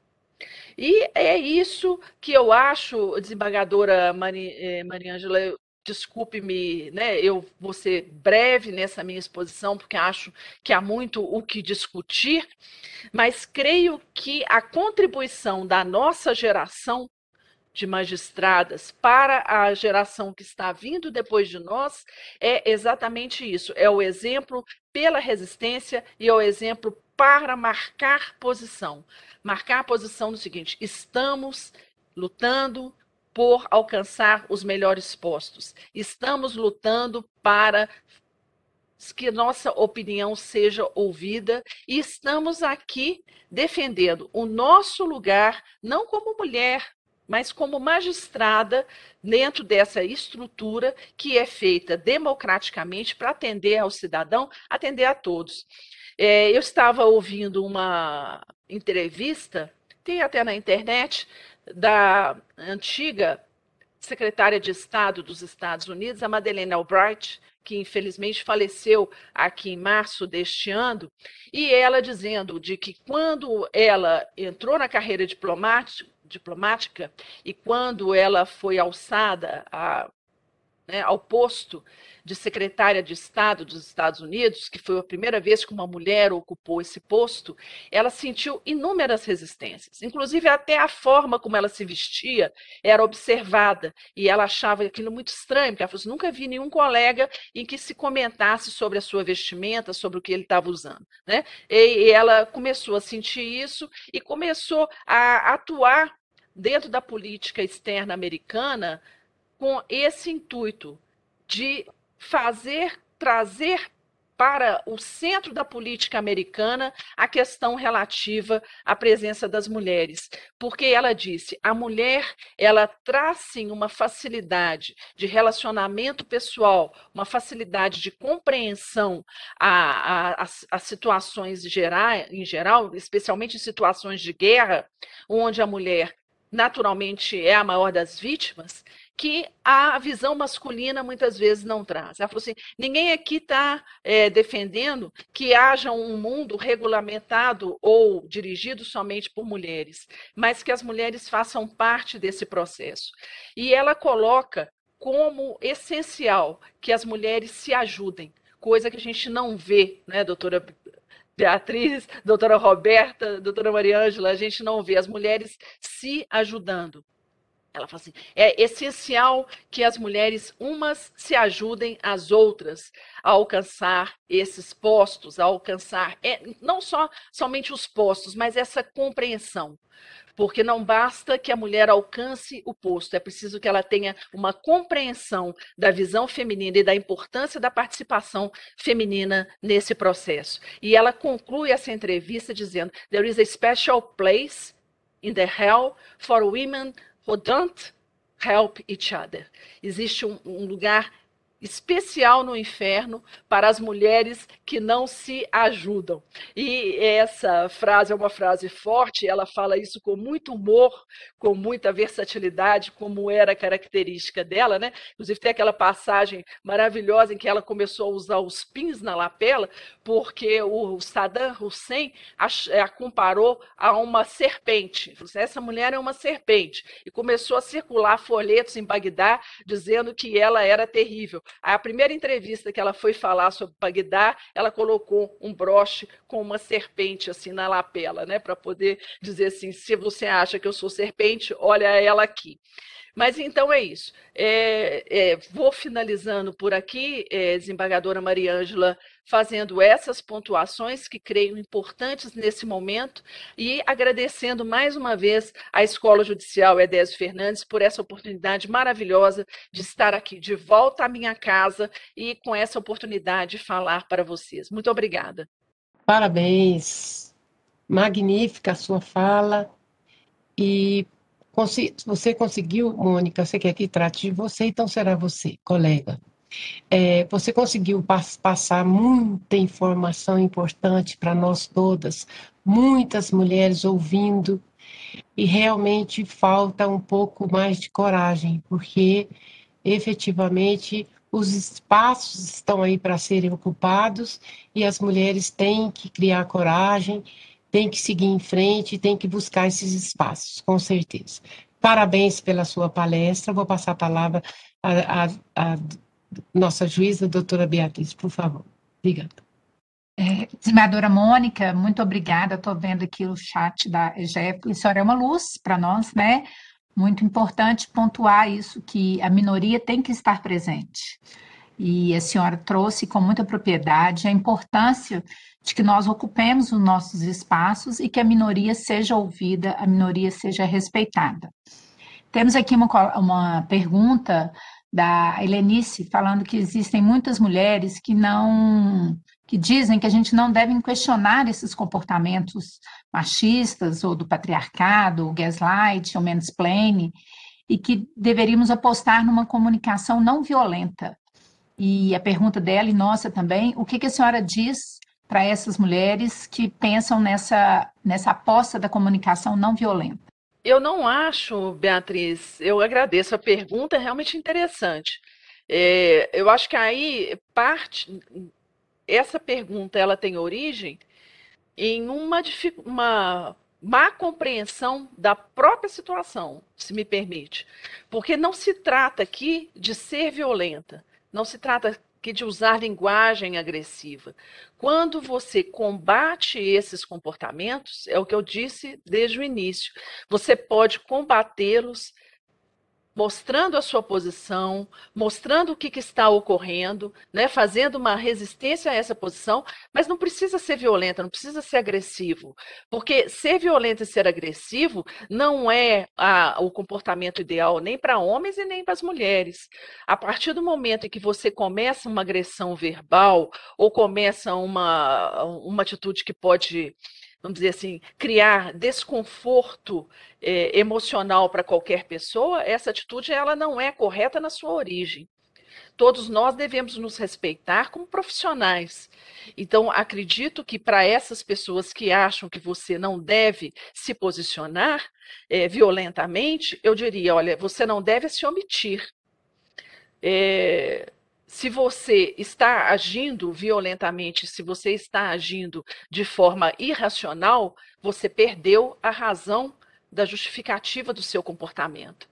E é isso que eu acho, desembargadora eh, Mariângela, desculpe-me, né, eu vou ser breve nessa minha exposição, porque acho que há muito o que discutir, mas creio que a contribuição da nossa geração de magistradas para a geração que está vindo depois de nós é exatamente isso: é o exemplo pela resistência e é o exemplo para marcar posição marcar posição do seguinte: estamos lutando por alcançar os melhores postos, estamos lutando para que nossa opinião seja ouvida e estamos aqui defendendo o nosso lugar, não como mulher, mas como magistrada dentro dessa estrutura que é feita democraticamente para atender ao cidadão, atender a todos. É, eu estava ouvindo uma entrevista, tem até na internet, da antiga secretária de Estado dos Estados Unidos, a Madeleine Albright, que infelizmente faleceu aqui em março deste ano, e ela dizendo de que quando ela entrou na carreira diplomática, diplomática e quando ela foi alçada a, né, ao posto de secretária de Estado dos Estados Unidos, que foi a primeira vez que uma mulher ocupou esse posto, ela sentiu inúmeras resistências, inclusive até a forma como ela se vestia era observada, e ela achava aquilo muito estranho, porque ela falou assim, nunca vi nenhum colega em que se comentasse sobre a sua vestimenta, sobre o que ele estava usando. Né? E, e ela começou a sentir isso e começou a atuar dentro da política externa americana com esse intuito de fazer, trazer para o centro da política americana a questão relativa à presença das mulheres, porque ela disse: a mulher ela traz sim uma facilidade de relacionamento pessoal, uma facilidade de compreensão a, situações geral, em geral, especialmente em situações de guerra, onde a mulher naturalmente é a maior das vítimas, que a visão masculina muitas vezes não traz. Ela falou assim: ninguém aqui está é, defendendo que haja um mundo regulamentado ou dirigido somente por mulheres, mas que as mulheres façam parte desse processo. E ela coloca como essencial que as mulheres se ajudem, coisa que a gente não vê, né, doutora Beatriz, doutora Roberta, doutora Maria Ângela, a gente não vê as mulheres se ajudando. Ela fala assim: é essencial que as mulheres umas se ajudem às outras a alcançar esses postos, a alcançar é, não só somente os postos, mas essa compreensão. Porque não basta que a mulher alcance o posto, é preciso que ela tenha uma compreensão da visão feminina e da importância da participação feminina nesse processo. E ela conclui essa entrevista dizendo: There is a special place in the hell for women who don't help each other. Existe um, um lugar especial no inferno para as mulheres que não se ajudam. E essa frase é uma frase forte, ela fala isso com muito humor, com muita versatilidade, como era característica dela, né? Inclusive tem aquela passagem maravilhosa em que ela começou a usar os pins na lapela, porque o Saddam Hussein a, a comparou a uma serpente. Assim, essa mulher é uma serpente. E começou a circular folhetos em Bagdá dizendo que ela era terrível. A primeira entrevista que ela foi falar sobre Bagdá, ela colocou um broche com uma serpente assim na lapela, né, para poder dizer assim, se você acha que eu sou serpente, olha ela aqui. Mas então é isso. É, é, vou finalizando por aqui, é, desembargadora Mariângela, fazendo essas pontuações que creio importantes nesse momento e agradecendo mais uma vez à Escola Judicial Edésio Fernandes por essa oportunidade maravilhosa de estar aqui de volta à minha casa e com essa oportunidade de falar para vocês. Muito obrigada. Parabéns. Magnífica a sua fala. E você conseguiu, Mônica, você quer que trate de você, então será você, colega. É, você conseguiu passar muita informação importante para nós todas, muitas mulheres ouvindo, e realmente falta um pouco mais de coragem, porque efetivamente os espaços estão aí para serem ocupados e as mulheres têm que criar coragem tem que seguir em frente, tem que buscar esses espaços, com certeza. Parabéns pela sua palestra. Vou passar a palavra à, à, à nossa juíza, doutora Beatriz, por favor. Obrigada. É, Mônica, muito obrigada. Estou vendo aqui o chat da EGEP. Isso é uma luz para nós, né? Muito importante pontuar isso, que a minoria tem que estar presente. E a senhora trouxe com muita propriedade a importância de que nós ocupemos os nossos espaços e que a minoria seja ouvida, a minoria seja respeitada. Temos aqui uma, uma pergunta da Helenice falando que existem muitas mulheres que não que dizem que a gente não deve questionar esses comportamentos machistas ou do patriarcado, o gaslight, o mansplaining, e que deveríamos apostar numa comunicação não violenta. E a pergunta dela e nossa também, o que, que a senhora diz para essas mulheres que pensam nessa, nessa aposta da comunicação não violenta? Eu não acho, Beatriz, eu agradeço a pergunta, é realmente interessante. É, eu acho que aí parte, essa pergunta ela tem origem em uma, uma má compreensão da própria situação, se me permite. Porque não se trata aqui de ser violenta, não se trata que de usar linguagem agressiva. Quando você combate esses comportamentos, é o que eu disse desde o início, você pode combatê-los mostrando a sua posição, mostrando o que, que, está ocorrendo, né, fazendo uma resistência a essa posição, mas não precisa ser violenta, não precisa ser agressivo, porque ser violento e ser agressivo não é a, o comportamento ideal nem para homens e nem para as mulheres. A partir do momento em que você começa uma agressão verbal ou começa uma, uma atitude que pode vamos dizer assim, criar desconforto é, emocional para qualquer pessoa, essa atitude ela não é correta na sua origem. Todos nós devemos nos respeitar como profissionais. Então, acredito que para essas pessoas que acham que você não deve se posicionar é, violentamente, eu diria: olha, você não deve se omitir. É, se você está agindo violentamente, se você está agindo de forma irracional, você perdeu a razão da justificativa do seu comportamento.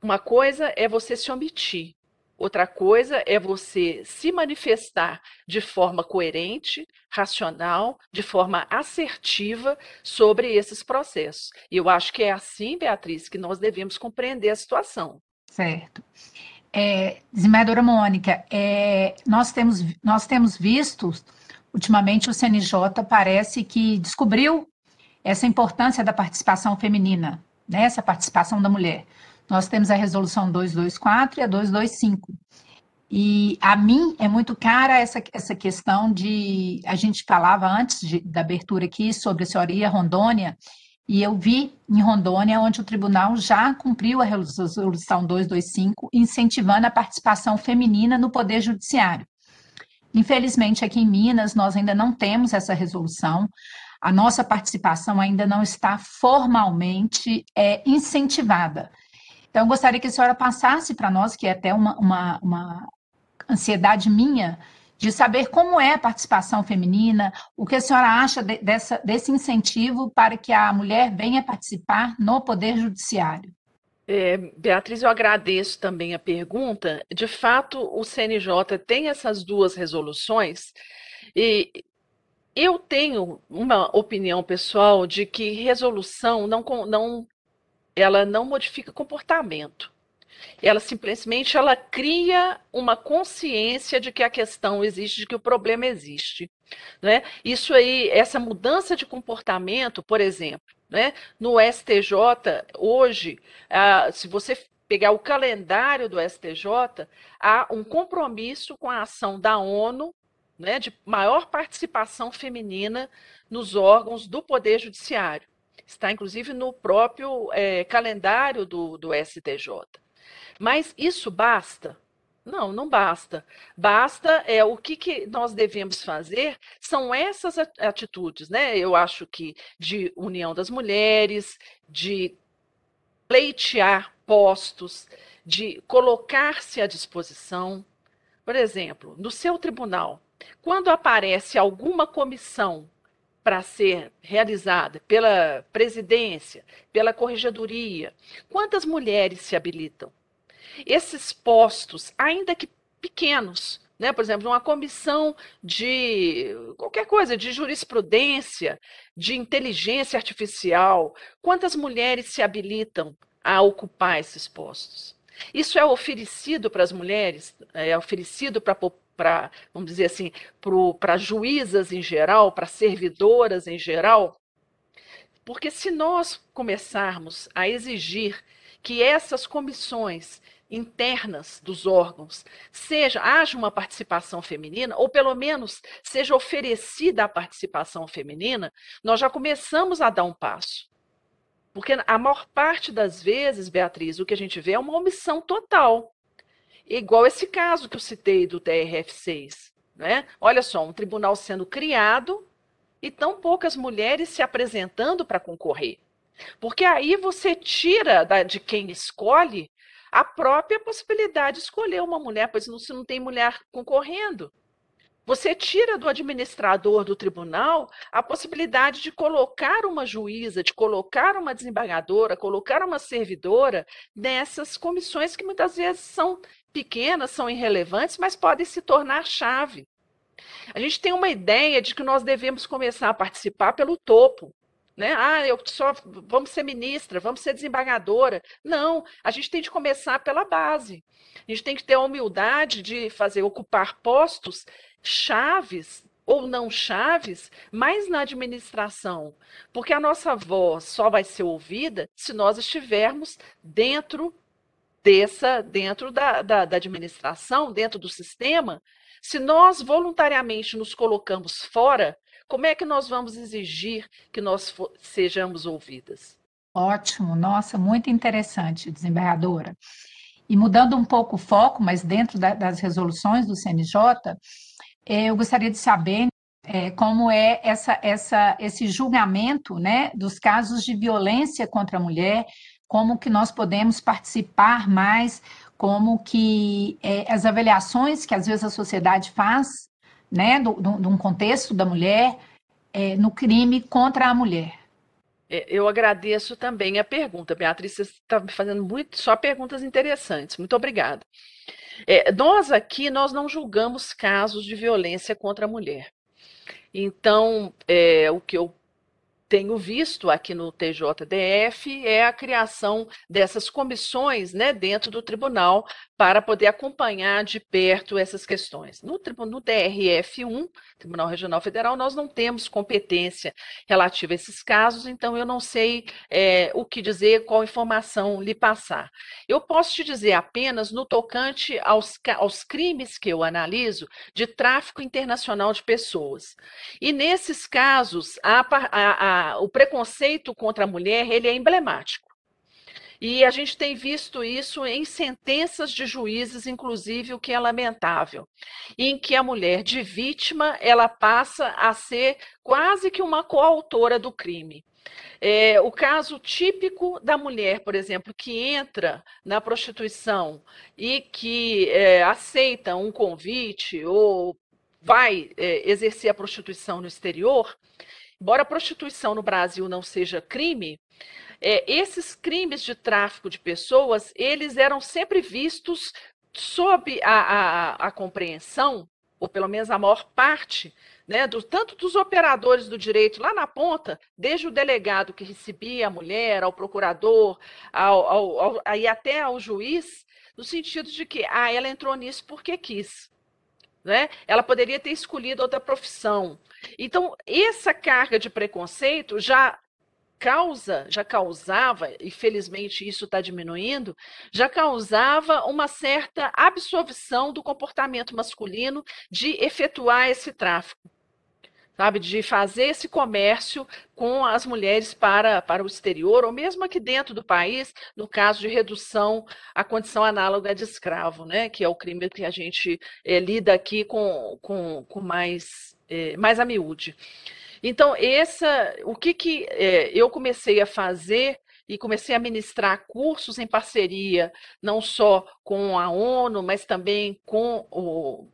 Uma coisa é você se omitir, outra coisa é você se manifestar de forma coerente, racional, de forma assertiva sobre esses processos. E eu acho que é assim, Beatriz, que nós devemos compreender a situação. Certo. É, desembargadora Mônica, é, nós, temos, nós temos visto, ultimamente o CNJ parece que descobriu essa importância da participação feminina, né, essa participação da mulher. Nós temos a resolução 224 e a 225. E a mim é muito cara essa, essa questão de. A gente falava antes de, da abertura aqui sobre a senhoria Rondônia, e eu vi em Rondônia, onde o tribunal já cumpriu a resolução 225, incentivando a participação feminina no Poder Judiciário. Infelizmente, aqui em Minas, nós ainda não temos essa resolução. A nossa participação ainda não está formalmente é, incentivada. Então, eu gostaria que a senhora passasse para nós, que é até uma, uma, uma ansiedade minha, de saber como é a participação feminina, o que a senhora acha de, dessa, desse incentivo para que a mulher venha participar no Poder Judiciário. É, Beatriz, eu agradeço também a pergunta. De fato, o CNJ tem essas duas resoluções e eu tenho uma opinião pessoal de que resolução não, não ela não modifica comportamento. Ela simplesmente ela cria uma consciência de que a questão existe, de que o problema existe. Né? Isso aí, essa mudança de comportamento, por exemplo, né? no STJ, hoje, se você pegar o calendário do STJ, há um compromisso com a ação da ONU né, de maior participação feminina nos órgãos do Poder Judiciário. Está, inclusive, no próprio é, calendário do, do STJ. Mas isso basta? Não, não basta. Basta é o que, que nós devemos fazer são essas atitudes, né? Eu acho que de união das mulheres, de pleitear postos, de colocar-se à disposição. Por exemplo, no seu tribunal, quando aparece alguma comissão para ser realizada pela presidência, pela corregedoria, quantas mulheres se habilitam? Esses postos, ainda que pequenos, né? por exemplo, uma comissão de qualquer coisa, de jurisprudência, de inteligência artificial, quantas mulheres se habilitam a ocupar esses postos? Isso é oferecido para as mulheres, é oferecido para, vamos dizer assim, para juízas em geral, para servidoras em geral? Porque se nós começarmos a exigir que essas comissões internas dos órgãos seja haja uma participação feminina ou pelo menos seja oferecida a participação feminina, nós já começamos a dar um passo. Porque a maior parte das vezes, Beatriz, o que a gente vê é uma omissão total. Igual esse caso que eu citei do TRF6. Né? Olha só, um tribunal sendo criado e tão poucas mulheres se apresentando para concorrer. Porque aí você tira da, de quem escolhe a própria possibilidade de escolher uma mulher, pois não, se não tem mulher concorrendo. Você tira do administrador do tribunal a possibilidade de colocar uma juíza, de colocar uma desembargadora, colocar uma servidora nessas comissões que muitas vezes são pequenas, são irrelevantes, mas podem se tornar chave. A gente tem uma ideia de que nós devemos começar a participar pelo topo. Né? Ah, eu só vamos ser ministra, vamos ser desembargadora. Não, a gente tem de começar pela base. A gente tem que ter a humildade de fazer ocupar postos chaves ou não chaves, mas na administração, porque a nossa voz só vai ser ouvida se nós estivermos dentro dessa, dentro da, da, da administração, dentro do sistema. Se nós voluntariamente nos colocamos fora, como é que nós vamos exigir que nós sejamos ouvidas? Ótimo, nossa, muito interessante, desembargadora. E mudando um pouco o foco, mas dentro da, das resoluções do CNJ, eu gostaria de saber é, como é essa, essa, esse julgamento né, dos casos de violência contra a mulher, como que nós podemos participar mais, como que é, as avaliações que às vezes a sociedade faz, né, de um contexto da mulher, é, no crime contra a mulher. É, eu agradeço também a pergunta, Beatriz. Você está me fazendo muito, só perguntas interessantes. Muito obrigada. É, nós aqui nós não julgamos casos de violência contra a mulher. Então, é, o que eu tenho visto aqui no TJDF é a criação dessas comissões né, dentro do tribunal para poder acompanhar de perto essas questões. No, no TRF1, Tribunal Regional Federal, nós não temos competência relativa a esses casos, então eu não sei é, o que dizer, qual informação lhe passar. Eu posso te dizer apenas no tocante aos, aos crimes que eu analiso de tráfico internacional de pessoas. E nesses casos, a, a, a, o preconceito contra a mulher ele é emblemático. E a gente tem visto isso em sentenças de juízes, inclusive, o que é lamentável, em que a mulher de vítima ela passa a ser quase que uma coautora do crime. É, o caso típico da mulher, por exemplo, que entra na prostituição e que é, aceita um convite ou vai é, exercer a prostituição no exterior, embora a prostituição no Brasil não seja crime, é, esses crimes de tráfico de pessoas, eles eram sempre vistos sob a, a, a compreensão, ou pelo menos a maior parte, né, do, tanto dos operadores do direito lá na ponta, desde o delegado que recebia a mulher, ao procurador, ao, ao, ao, aí até ao juiz, no sentido de que ah, ela entrou nisso porque quis. Né? Ela poderia ter escolhido outra profissão. Então, essa carga de preconceito já causa, já causava, e felizmente isso está diminuindo, já causava uma certa absorção do comportamento masculino de efetuar esse tráfico. Sabe, de fazer esse comércio com as mulheres para, para o exterior, ou mesmo aqui dentro do país, no caso de redução à condição análoga de escravo, né, que é o crime que a gente é, lida aqui com, com, com mais, é, mais a miúde. Então, essa, o que, que é, eu comecei a fazer e comecei a ministrar cursos em parceria, não só com a ONU, mas também com o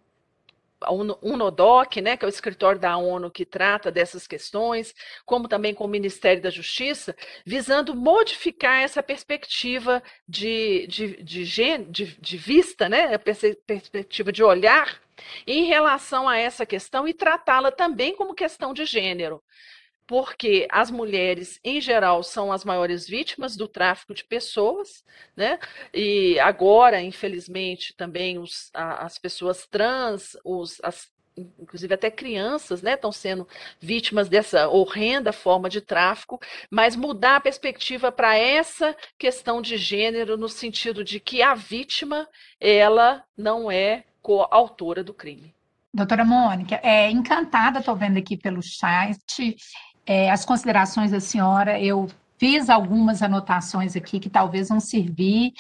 UNODOC, né, que é o escritório da ONU que trata dessas questões, como também com o Ministério da Justiça, visando modificar essa perspectiva de, de, de, de, de vista, né, a perspectiva de olhar em relação a essa questão e tratá-la também como questão de gênero porque as mulheres, em geral, são as maiores vítimas do tráfico de pessoas, né? E agora, infelizmente, também os, a, as pessoas trans, os, as, inclusive até crianças, né, estão sendo vítimas dessa horrenda forma de tráfico, mas mudar a perspectiva para essa questão de gênero no sentido de que a vítima, ela não é coautora do crime. Doutora Mônica, é encantada, estou vendo aqui pelo chat, é, as considerações da senhora, eu fiz algumas anotações aqui que talvez vão servir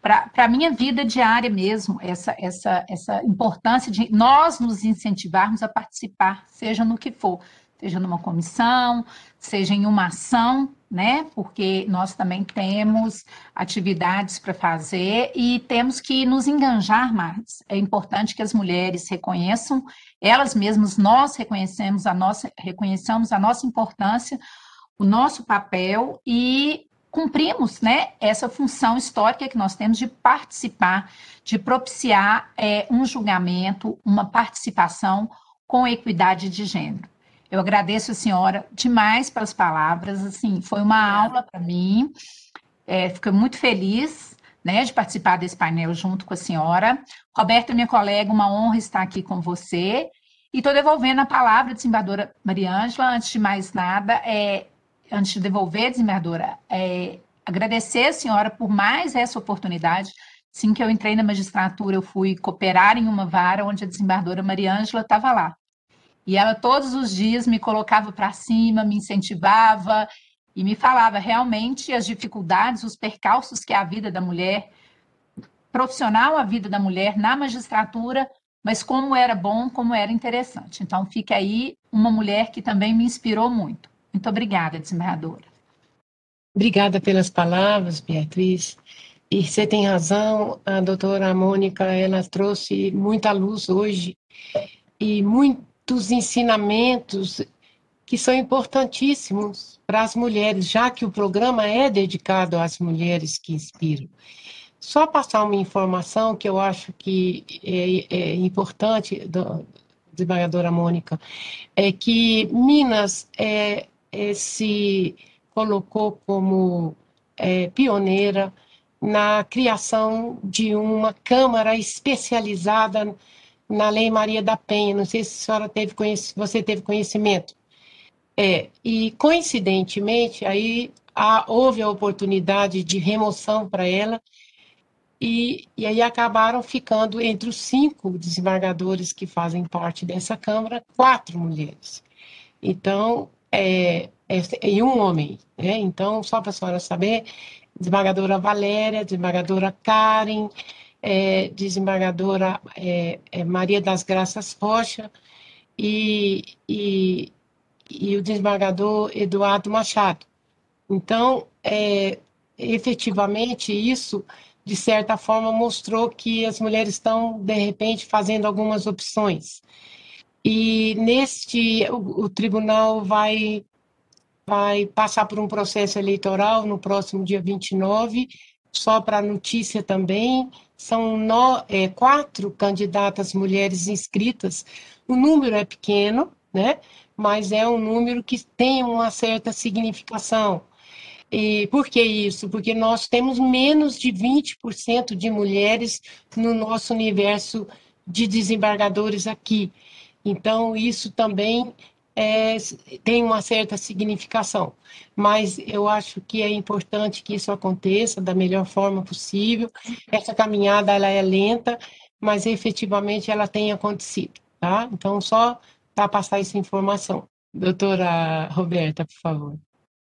para a minha vida diária mesmo, essa, essa, essa importância de nós nos incentivarmos a participar, seja no que for, seja numa comissão, seja em uma ação, né? Porque nós também temos atividades para fazer e temos que nos enganjar mais. É importante que as mulheres reconheçam, elas mesmas, nós reconhecemos a nossa, reconheçamos a nossa importância, o nosso papel e cumprimos né, essa função histórica que nós temos de participar, de propiciar é, um julgamento, uma participação com equidade de gênero. Eu agradeço a senhora demais pelas palavras, assim, foi uma aula para mim, é, fico muito feliz né, de participar desse painel junto com a senhora. Roberta, minha colega, uma honra estar aqui com você. E estou devolvendo a palavra, desembargadora Mariângela. Antes de mais nada, é, antes de devolver, desembargadora, é, agradecer a senhora por mais essa oportunidade. Assim que eu entrei na magistratura, eu fui cooperar em uma vara onde a desembargadora Mariângela estava lá. E ela todos os dias me colocava para cima, me incentivava e me falava realmente as dificuldades, os percalços que é a vida da mulher profissional a vida da mulher na magistratura, mas como era bom, como era interessante. Então, fica aí uma mulher que também me inspirou muito. Muito obrigada, desembargadora. Obrigada pelas palavras, Beatriz. E você tem razão, a doutora Mônica, ela trouxe muita luz hoje e muitos ensinamentos que são importantíssimos para as mulheres, já que o programa é dedicado às mulheres que inspiram. Só passar uma informação que eu acho que é, é importante, do, desembargadora Mônica, é que Minas é, é, se colocou como é, pioneira na criação de uma Câmara especializada na Lei Maria da Penha. Não sei se a senhora teve você teve conhecimento. É, e coincidentemente, aí há, houve a oportunidade de remoção para ela, e, e aí acabaram ficando entre os cinco desembargadores que fazem parte dessa Câmara, quatro mulheres. Então, é, é, e um homem. Né? Então, só para a senhora saber, desembargadora Valéria, desembargadora Karen, é, desembargadora é, é, Maria das Graças Rocha e, e, e, o desembargador Eduardo Machado. Então, é, efetivamente, isso, de certa forma, mostrou que as mulheres estão, de repente, fazendo algumas opções. E neste, o, o tribunal vai vai passar por um processo eleitoral no próximo dia 29, só para notícia também, são no, é, quatro candidatas mulheres inscritas, o número é pequeno, né? mas é um número que tem uma certa significação. E por que isso? Porque nós temos menos de 20% de mulheres no nosso universo de desembargadores aqui. Então, isso também é, tem uma certa significação, mas eu acho que é importante que isso aconteça da melhor forma possível. Essa caminhada ela é lenta, mas efetivamente ela tem acontecido, tá? Então só para passar essa informação. Doutora Roberta, por favor.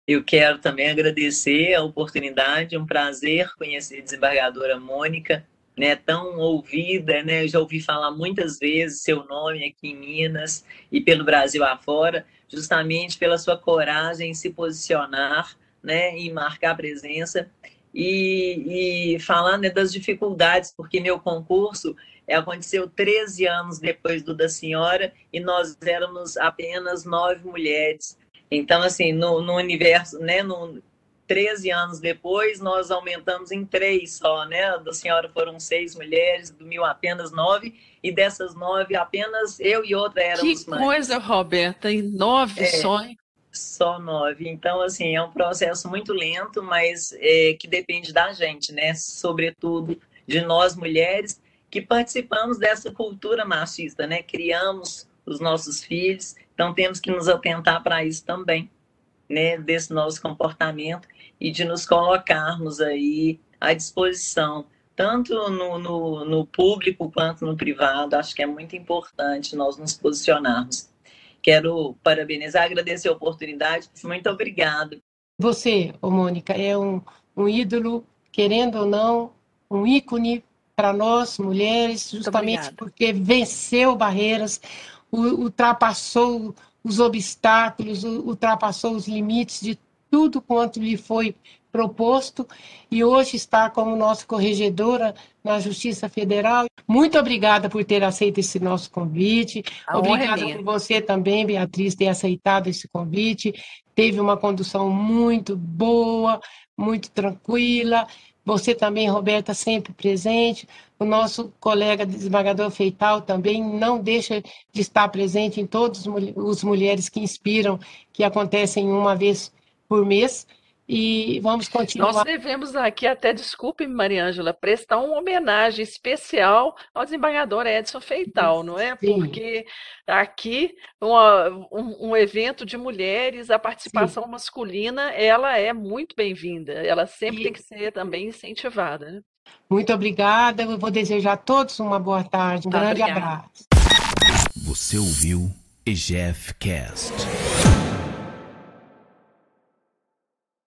Eu quero também agradecer a oportunidade, um prazer conhecer a desembargadora Mônica né, tão ouvida, né? Eu já ouvi falar muitas vezes seu nome aqui em Minas e pelo Brasil afora, justamente pela sua coragem em se posicionar, né, e marcar presença e, e falar né, das dificuldades, porque meu concurso aconteceu 13 anos depois do da senhora e nós éramos apenas nove mulheres. Então, assim, no, no universo, né, no, 13 anos depois, nós aumentamos em três só, né? Da senhora foram seis mulheres, do mil apenas nove, e dessas nove, apenas eu e outra éramos que mães. Que coisa, Roberta, e nove é, só, hein? Só nove. Então, assim, é um processo muito lento, mas é, que depende da gente, né? Sobretudo de nós mulheres que participamos dessa cultura machista, né? Criamos os nossos filhos, então temos que nos atentar para isso também, né? Desse nosso comportamento e de nos colocarmos aí à disposição, tanto no, no, no público quanto no privado. Acho que é muito importante nós nos posicionarmos. Quero parabenizar, agradecer a oportunidade. Muito obrigada. Você, ô Mônica, é um, um ídolo, querendo ou não, um ícone para nós, mulheres, justamente porque venceu barreiras, ultrapassou os obstáculos, ultrapassou os limites de tudo quanto lhe foi proposto e hoje está como nossa corregedora na Justiça Federal. Muito obrigada por ter aceito esse nosso convite. A obrigada por você também, Beatriz, ter aceitado esse convite. Teve uma condução muito boa, muito tranquila. Você também, Roberta, sempre presente. O nosso colega desembargador Feital também não deixa de estar presente em todos os mulheres que inspiram, que acontecem uma vez por mês. E vamos continuar. Nós devemos aqui até, desculpe, Mariângela, prestar uma homenagem especial ao desembargador Edson Feital, não é? Sim. Porque aqui uma, um, um, evento de mulheres, a participação Sim. masculina, ela é muito bem-vinda. Ela sempre e... tem que ser também incentivada. Né? Muito obrigada. Eu vou desejar a todos uma boa tarde, um tá, grande obrigada. abraço. Você ouviu EGF Cast.